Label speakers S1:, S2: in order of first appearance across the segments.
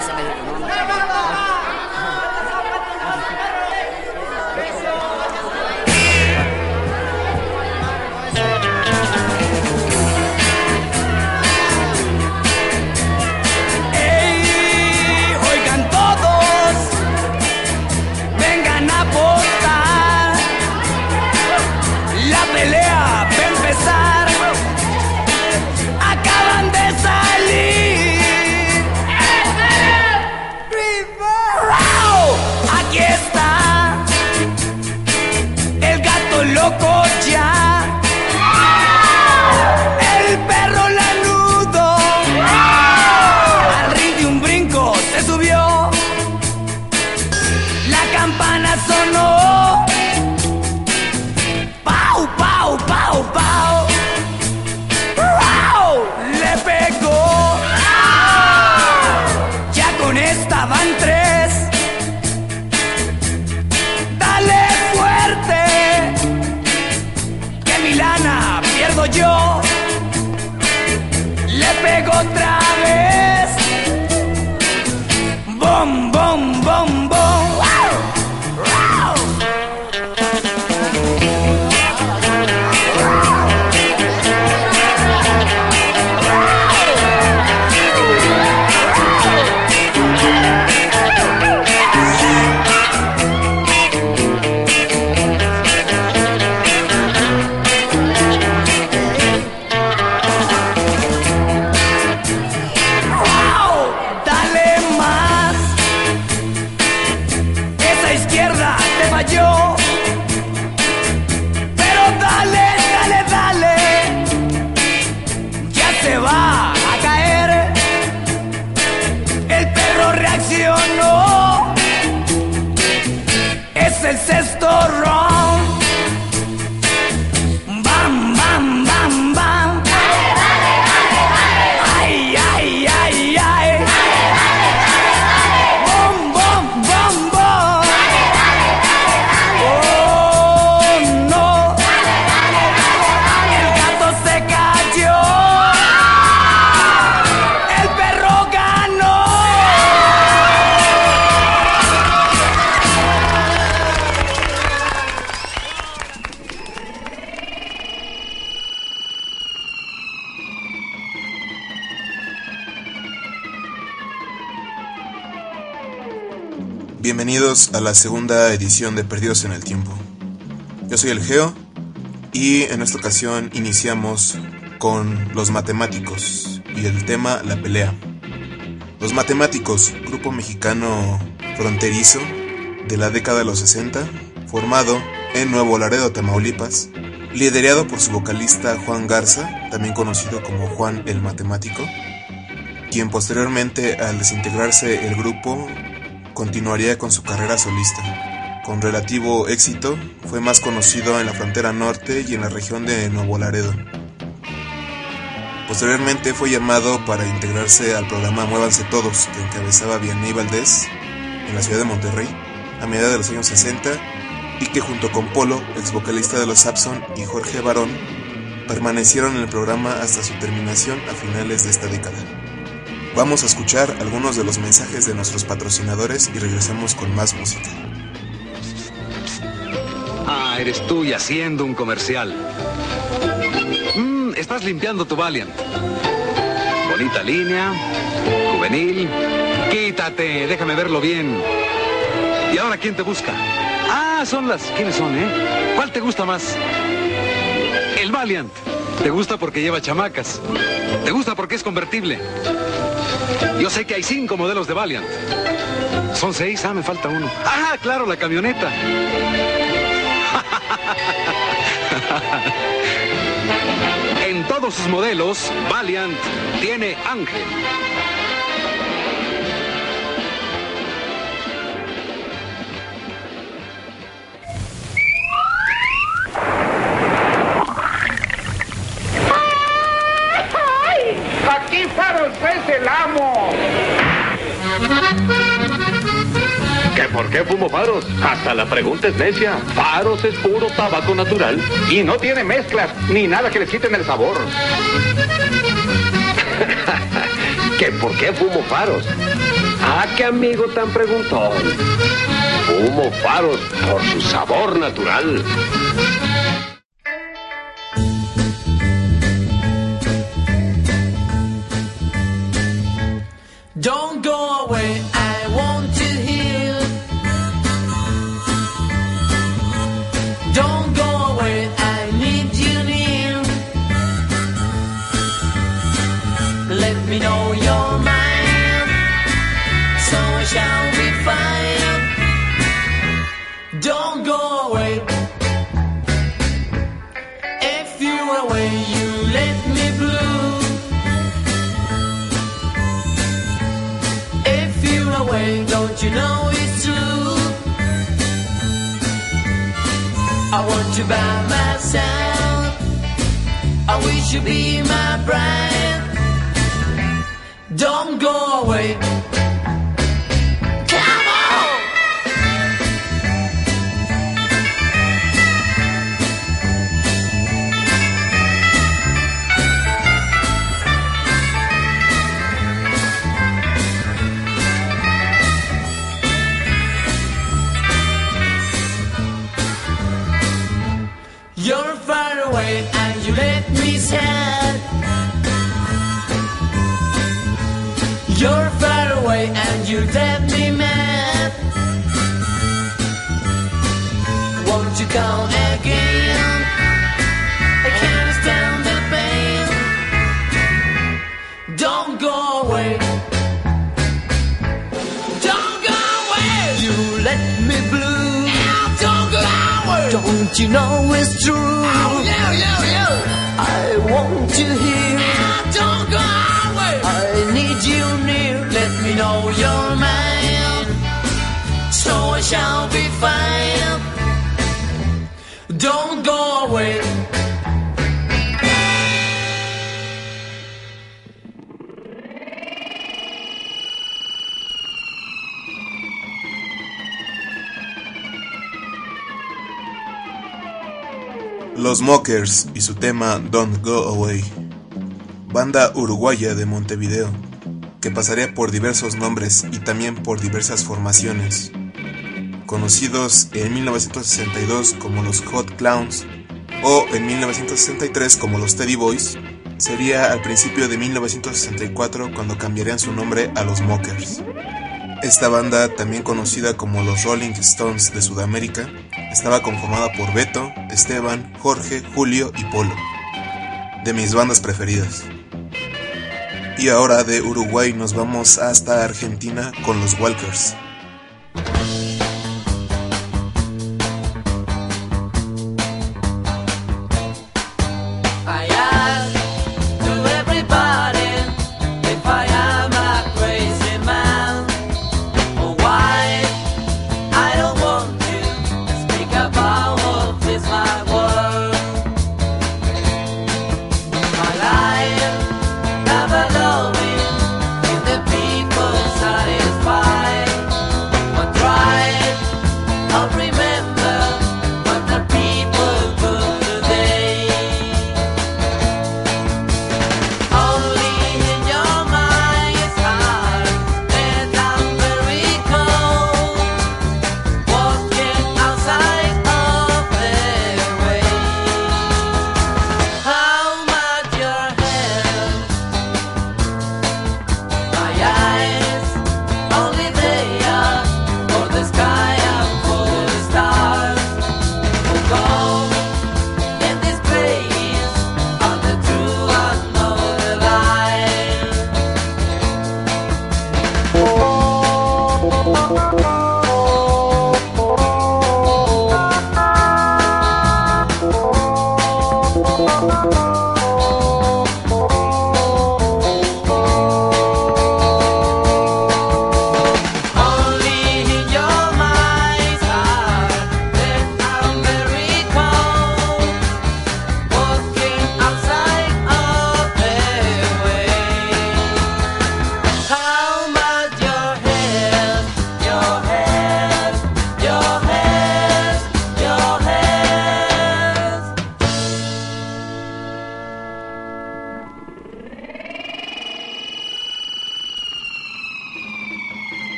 S1: La Plaza México, ¿no?
S2: Bienvenidos a la segunda edición de Perdidos en el Tiempo. Yo soy el Geo y en esta ocasión iniciamos con Los Matemáticos y el tema La Pelea. Los Matemáticos, grupo mexicano fronterizo de la década de los 60, formado en Nuevo Laredo, Tamaulipas, liderado por su vocalista Juan Garza, también conocido como Juan el Matemático, quien posteriormente al desintegrarse el grupo continuaría con su carrera solista. Con relativo éxito, fue más conocido en la frontera norte y en la región de Nuevo Laredo. Posteriormente fue llamado para integrarse al programa Muévanse Todos, que encabezaba Vianney Valdés en la ciudad de Monterrey a mediados de los años 60 y que junto con Polo, ex vocalista de los Sapson y Jorge Barón, permanecieron en el programa hasta su terminación a finales de esta década. Vamos a escuchar algunos de los mensajes de nuestros patrocinadores y regresamos con más música.
S3: Ah, eres tú y haciendo un comercial. Mm, estás limpiando tu Valiant. Bonita línea, juvenil. Quítate, déjame verlo bien. ¿Y ahora quién te busca? Ah, son las... ¿Quiénes son, eh? ¿Cuál te gusta más? El Valiant. Te gusta porque lleva chamacas. Te gusta porque es convertible. Yo sé que hay cinco modelos de Valiant. Son seis, ah, me falta uno. Ah, claro, la camioneta. En todos sus modelos, Valiant tiene Ángel.
S4: ¿Que por qué fumo faros? Hasta la pregunta es necia. Faros es puro tabaco natural.
S1: Y no tiene mezclas ni nada que le quiten el sabor.
S4: ¿Que por qué fumo faros? Ah, qué amigo tan preguntón. Fumo faros por su sabor natural.
S5: Away, I want you by myself. I wish you'd be my bride. Don't go away. You let me mad. Won't you come again? I can't stand the pain. Don't go away. Don't go away. You let me blue. don't go away. Don't you know it's true? So shall be fine. Don't go away.
S2: Los Mockers y su tema Don't Go Away. Banda uruguaya de Montevideo, que pasaría por diversos nombres y también por diversas formaciones. Conocidos en 1962 como los Hot Clowns o en 1963 como los Teddy Boys, sería al principio de 1964 cuando cambiarían su nombre a los Mockers. Esta banda, también conocida como los Rolling Stones de Sudamérica, estaba conformada por Beto, Esteban, Jorge, Julio y Polo, de mis bandas preferidas. Y ahora de Uruguay nos vamos hasta Argentina con los Walkers.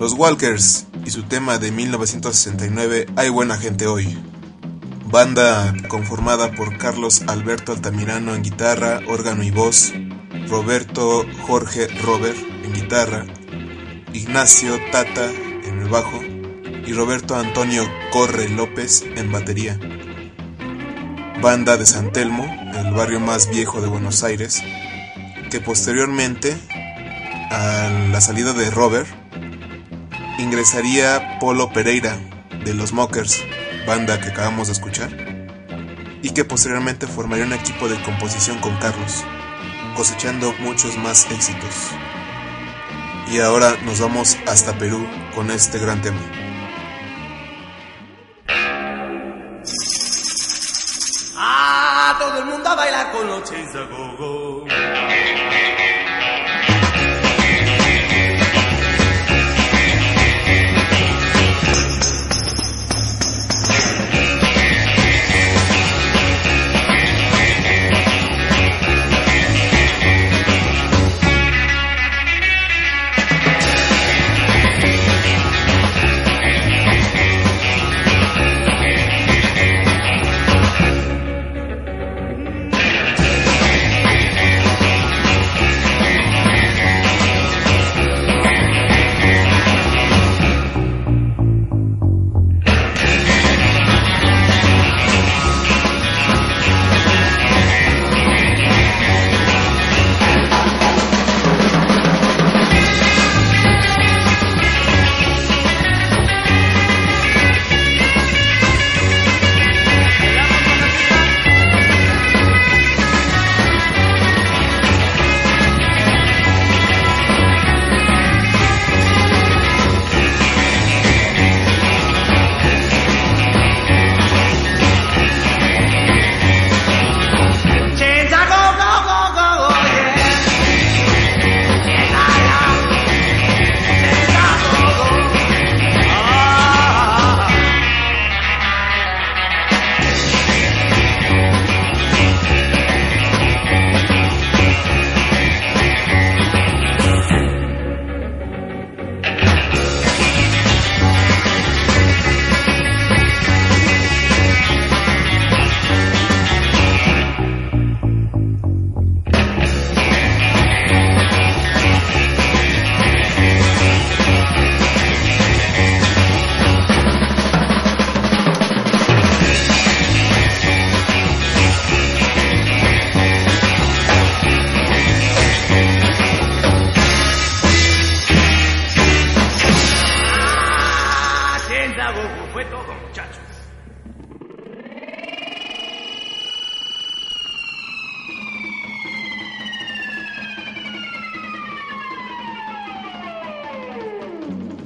S2: Los Walkers y su tema de 1969 Hay buena gente hoy. Banda conformada por Carlos Alberto Altamirano en guitarra, órgano y voz, Roberto Jorge Robert en guitarra, Ignacio Tata en el bajo y Roberto Antonio Corre López en batería. Banda de San Telmo, el barrio más viejo de Buenos Aires, que posteriormente, a la salida de Robert, ingresaría Polo Pereira de los Mockers, banda que acabamos de escuchar, y que posteriormente formaría un equipo de composición con Carlos, cosechando muchos más éxitos. Y ahora nos vamos hasta Perú con este gran tema.
S5: Ah, todo el mundo a bailar con los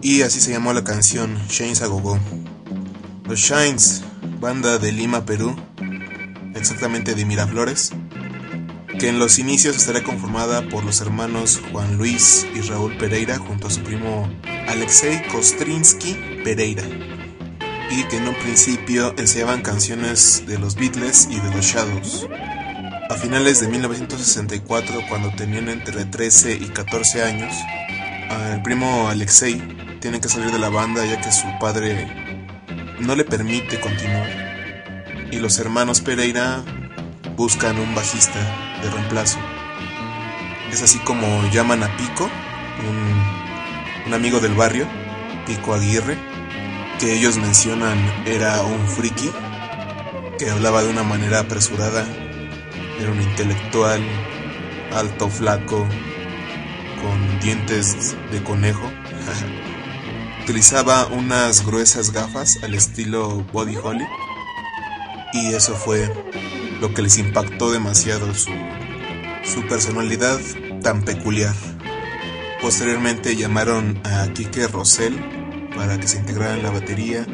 S2: Y así se llamó la canción Shanes a Gogo. Los Shines, banda de Lima, Perú, exactamente de Miraflores, que en los inicios estaría conformada por los hermanos Juan Luis y Raúl Pereira junto a su primo Alexei Kostrinsky Pereira, y que en un principio enseñaban canciones de los Beatles y de los Shadows. A finales de 1964, cuando tenían entre 13 y 14 años, el primo Alexei tiene que salir de la banda ya que su padre no le permite continuar. Y los hermanos Pereira buscan un bajista de reemplazo. Es así como llaman a Pico, un, un amigo del barrio, Pico Aguirre, que ellos mencionan era un friki, que hablaba de una manera apresurada, era un intelectual, alto, flaco, con dientes de conejo. Utilizaba unas gruesas gafas al estilo Body Holly. Y eso fue lo que les impactó demasiado su, su personalidad tan peculiar. Posteriormente llamaron a Kike Rosell para que se integrara en la batería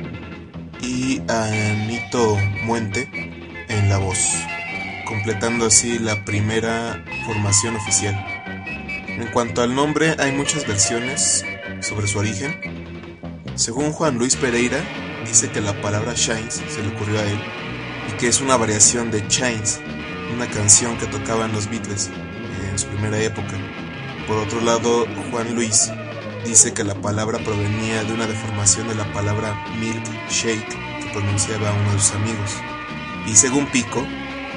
S2: y a Nito Muente en la voz, completando así la primera formación oficial. En cuanto al nombre, hay muchas versiones sobre su origen. Según Juan Luis Pereira, dice que la palabra Shines se le ocurrió a él y que es una variación de Chains, una canción que tocaban los Beatles en su primera época. Por otro lado, Juan Luis dice que la palabra provenía de una deformación de la palabra milk shake que pronunciaba uno de sus amigos. Y según Pico,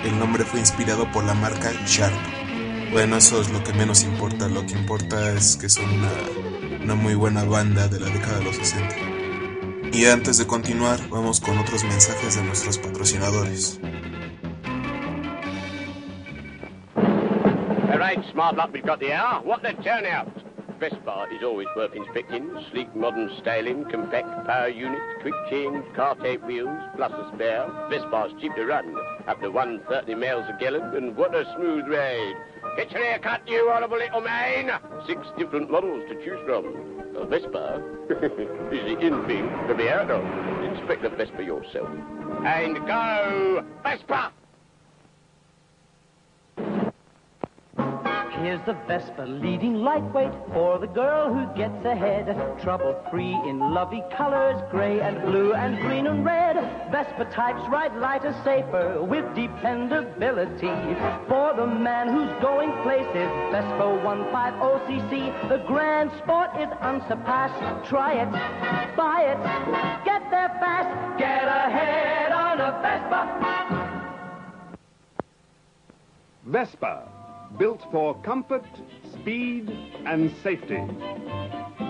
S2: el nombre fue inspirado por la marca Sharp. Bueno, eso es lo que menos importa, lo que importa es que son una, muy buena banda de la década de los 60. Y antes de continuar, vamos con otros mensajes de nuestros patrocinadores.
S4: Smart lot we've got the hour. What the turnout? Vespa is always worth inspecting. Sleek modern styling, compact power unit, quick change, car tape wheels, plus a spare. Vespa's cheap to run, up to 130 miles a gallon, and what a smooth ride. Get your hair cut, you honourable little man. Six different models to choose from. A Vespa is the in thing to be out of. Inspect the Vespa yourself. And go, Vespa!
S5: Here's the Vespa leading lightweight for the girl who gets ahead. Trouble free in lovely colors, gray and blue and green and red. Vespa types ride lighter, safer with dependability. For the man who's going places, Vespa 150cc. The grand sport is unsurpassed. Try it, buy it, get there fast, get ahead on a Vespa.
S6: Vespa, built for comfort, speed, and safety.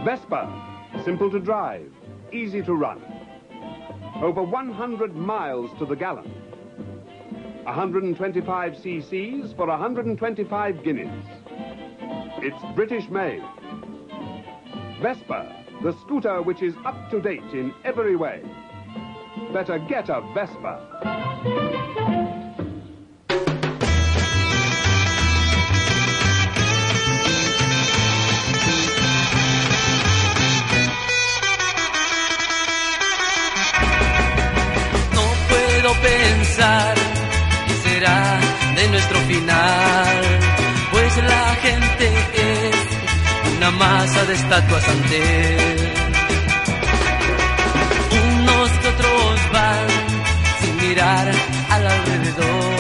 S6: Vespa, simple to drive, easy to run. Over 100 miles to the gallon. 125 cc's for 125 guineas. It's British made. Vespa, the scooter which is up to date in every way. Better get a Vespa.
S7: Pensar qué será de nuestro final, pues la gente es una masa de estatuas ante. Unos que otros van sin mirar al alrededor,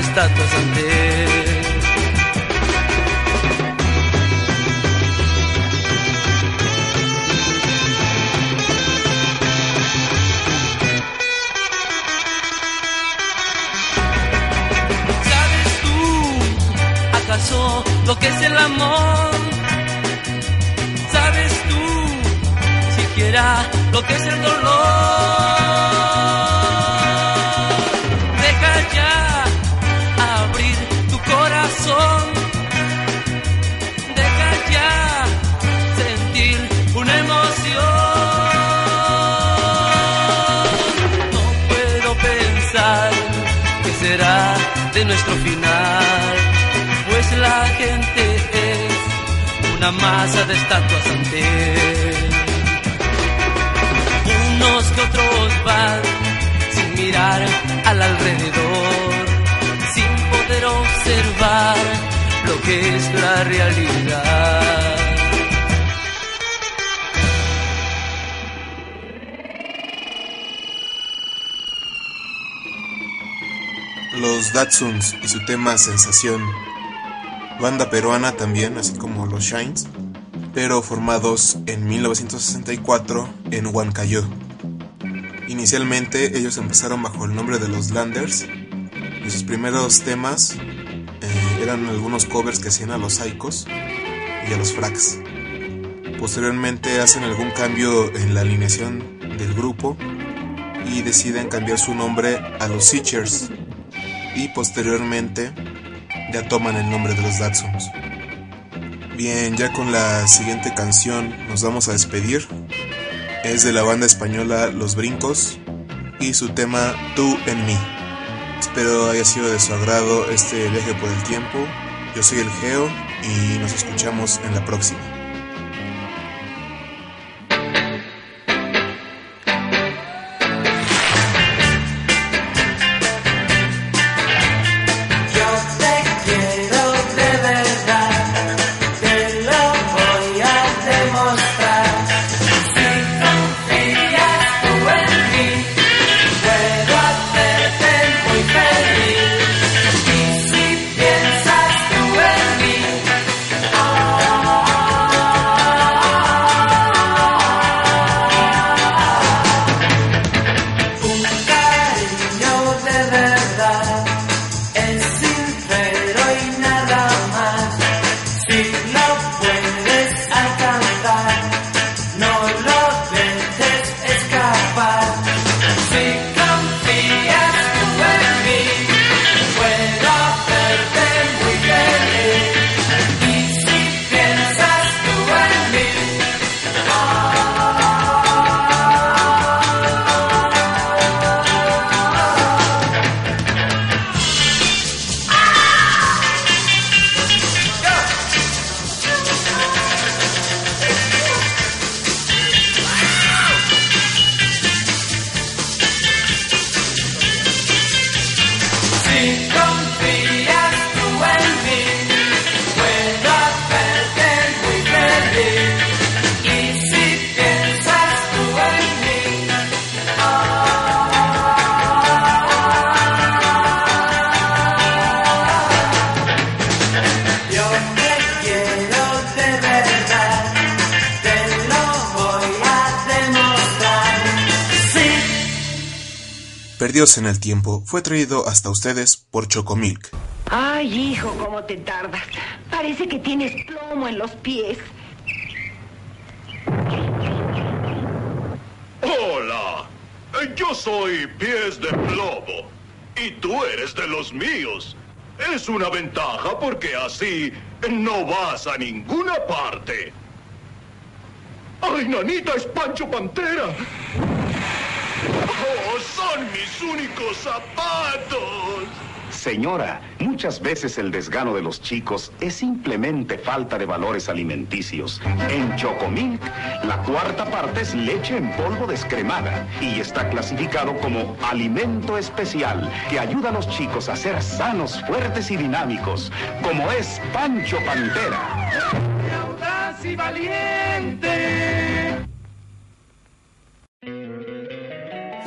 S7: estatuas ante. ¿Sabes tú acaso lo que es el amor? ¿Sabes tú siquiera lo que es el dolor? Masa de estatuas ante. Unos que otros van sin mirar al alrededor, sin poder observar lo que es la realidad.
S2: Los Datsuns y su tema Sensación. Banda peruana también, así como los Shines, pero formados en 1964 en Huancayo. Inicialmente ellos empezaron bajo el nombre de los Landers y sus primeros temas eh, eran algunos covers que hacían a los Psychos y a los Frax. Posteriormente hacen algún cambio en la alineación del grupo y deciden cambiar su nombre a los Seachers y posteriormente ya toman el nombre de los Datsuns. Bien, ya con la siguiente canción nos vamos a despedir.
S5: es de la banda española Los Brincos y su tema Tú en mí. Espero haya sido de su agrado este viaje por el tiempo. Yo soy el Geo y nos escuchamos en la próxima. Perdidos en el tiempo fue traído hasta ustedes por Chocomilk.
S8: Ay, hijo, cómo te tardas. Parece que tienes plomo en los pies.
S9: Hola, yo soy Pies de Plomo y tú eres de los míos. Es una ventaja porque así no vas a ninguna parte. ¡Ay, nanita, es Pancho Pantera! ¡Oh, son mis únicos zapatos!
S10: Señora, muchas veces el desgano de los chicos es simplemente falta de valores alimenticios. En Chocomilk, la cuarta parte es leche en polvo descremada y está clasificado como alimento especial que ayuda a los chicos a ser sanos, fuertes y dinámicos, como es Pancho Pantera.
S11: y valiente!